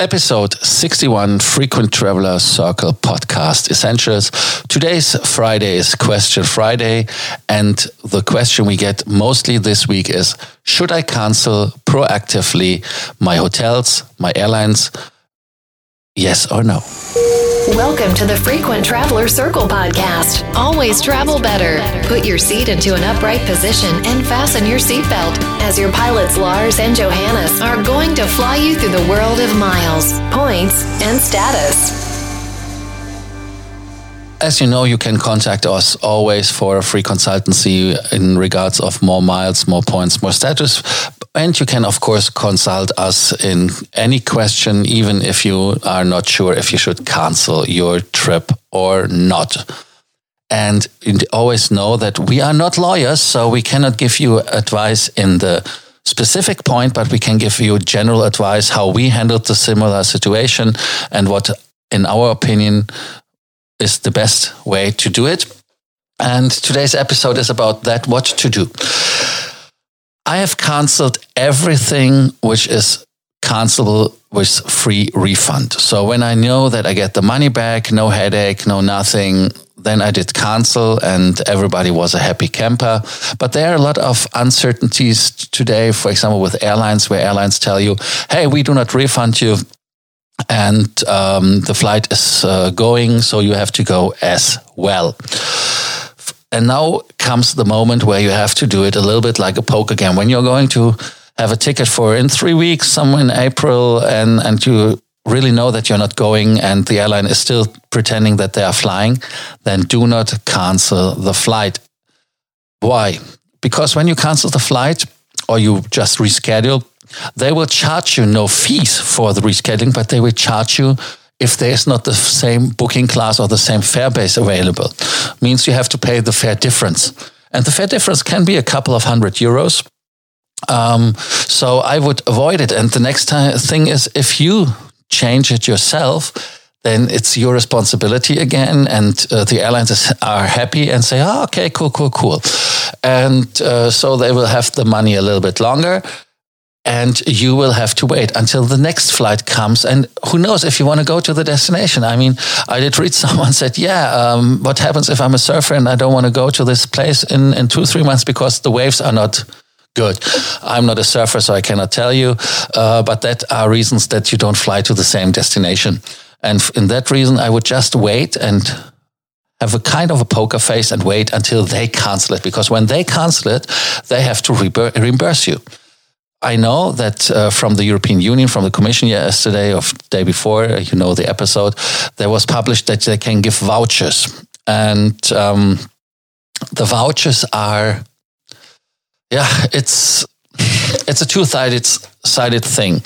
episode 61 Frequent Traveler Circle podcast essentials. Today's Friday is Question Friday, and the question we get mostly this week is Should I cancel proactively my hotels, my airlines? Yes or no? Welcome to the Frequent Traveler Circle podcast. Always travel better. Put your seat into an upright position and fasten your seatbelt as your pilots Lars and Johannes are going to fly you through the world of miles, points, and status. As you know, you can contact us always for a free consultancy in regards of more miles, more points, more status. And you can, of course, consult us in any question, even if you are not sure if you should cancel your trip or not. And always know that we are not lawyers, so we cannot give you advice in the specific point, but we can give you general advice how we handled the similar situation and what, in our opinion, is the best way to do it. And today's episode is about that what to do. I have canceled everything which is cancelable with free refund. So when I know that I get the money back, no headache, no nothing, then I did cancel and everybody was a happy camper. But there are a lot of uncertainties today, for example, with airlines, where airlines tell you, hey, we do not refund you. And um, the flight is uh, going, so you have to go as well. And now comes the moment where you have to do it a little bit like a poker game. When you're going to have a ticket for in three weeks, somewhere in April, and, and you really know that you're not going and the airline is still pretending that they are flying, then do not cancel the flight. Why? Because when you cancel the flight or you just reschedule, they will charge you no fees for the rescheduling, but they will charge you if there's not the same booking class or the same fare base available. Means you have to pay the fare difference. And the fare difference can be a couple of hundred euros. Um, so I would avoid it. And the next time, thing is, if you change it yourself, then it's your responsibility again. And uh, the airlines are happy and say, oh, okay, cool, cool, cool. And uh, so they will have the money a little bit longer and you will have to wait until the next flight comes. And who knows if you want to go to the destination? I mean, I did read someone said, yeah, um, what happens if I'm a surfer and I don't want to go to this place in, in two, three months because the waves are not good. I'm not a surfer, so I cannot tell you. Uh, but that are reasons that you don't fly to the same destination. And in that reason, I would just wait and have a kind of a poker face and wait until they cancel it. Because when they cancel it, they have to reimburse you. I know that uh, from the European Union, from the Commission yesterday or day before, uh, you know the episode, there was published that they can give vouchers, and um, the vouchers are, yeah, it's it's a two-sided sided thing.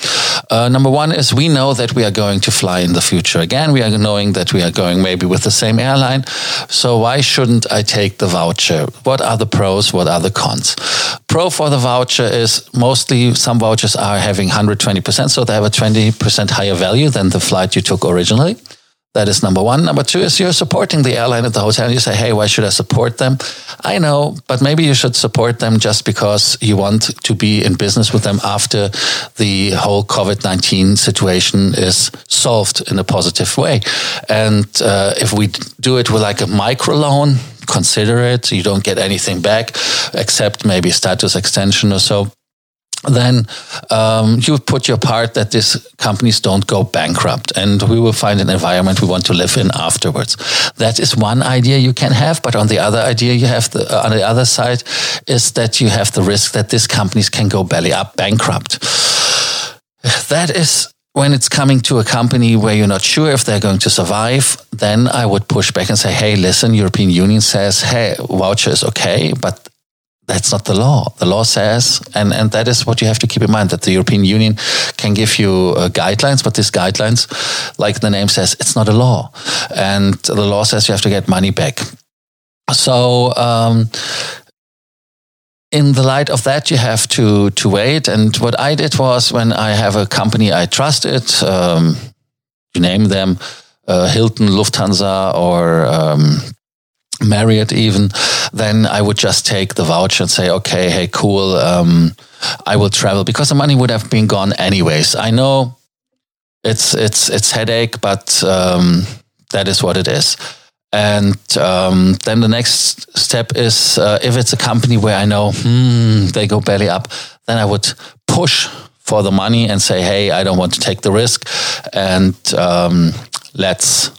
Uh, number one is we know that we are going to fly in the future again. We are knowing that we are going maybe with the same airline. So why shouldn't I take the voucher? What are the pros? What are the cons? Pro for the voucher is mostly some vouchers are having 120%. So they have a 20% higher value than the flight you took originally. That is number one. Number two is you're supporting the airline at the hotel. You say, hey, why should I support them? I know, but maybe you should support them just because you want to be in business with them after the whole COVID 19 situation is solved in a positive way. And uh, if we do it with like a micro loan, consider it. You don't get anything back except maybe status extension or so then um, you put your part that these companies don't go bankrupt and we will find an environment we want to live in afterwards. That is one idea you can have, but on the other idea you have the, uh, on the other side is that you have the risk that these companies can go belly up bankrupt. That is when it's coming to a company where you're not sure if they're going to survive, then I would push back and say, hey, listen, European Union says, hey, voucher is okay, but that's not the law. The law says, and, and that is what you have to keep in mind, that the European Union can give you uh, guidelines, but these guidelines, like the name says, it's not a law. And the law says you have to get money back. So, um, in the light of that, you have to, to wait. And what I did was when I have a company I trusted, um, you name them, uh, Hilton, Lufthansa, or um, Marriott even, then I would just take the voucher and say, okay, hey, cool, um, I will travel because the money would have been gone anyways. I know it's it's it's headache, but um, that is what it is. And um, then the next step is uh, if it's a company where I know hmm, they go belly up, then I would push for the money and say, hey, I don't want to take the risk, and um, let's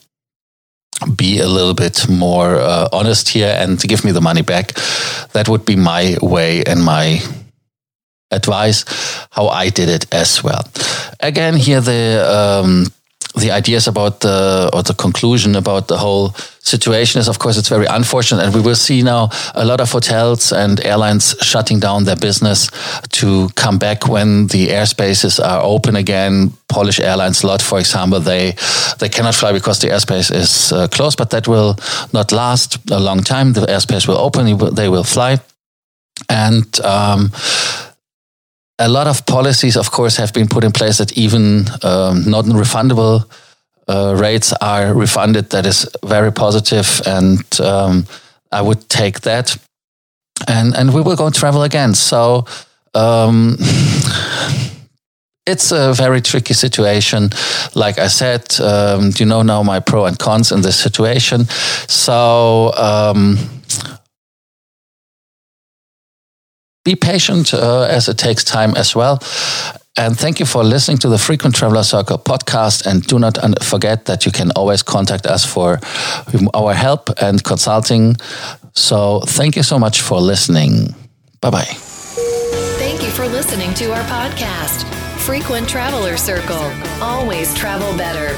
be a little bit more uh, honest here and give me the money back. That would be my way and my advice how I did it as well. Again, here the um, the ideas about the or the conclusion about the whole situation is, of course, it's very unfortunate, and we will see now a lot of hotels and airlines shutting down their business to come back when the airspaces are open again. Polish airlines, LOT, for example, they they cannot fly because the airspace is uh, closed, but that will not last a long time. The airspace will open; they will fly, and. Um, a lot of policies, of course, have been put in place that even um, non-refundable uh, rates are refunded. That is very positive, and um, I would take that. And and we will go travel again. So. Um, it's a very tricky situation. Like I said, um, you know now my pro and cons in this situation. So be patient uh, as it takes time as well. And thank you for listening to the Frequent Traveler Circle podcast. And do not forget that you can always contact us for our help and consulting. So thank you so much for listening. Bye bye. Thank you for listening to our podcast, Frequent Traveler Circle. Always travel better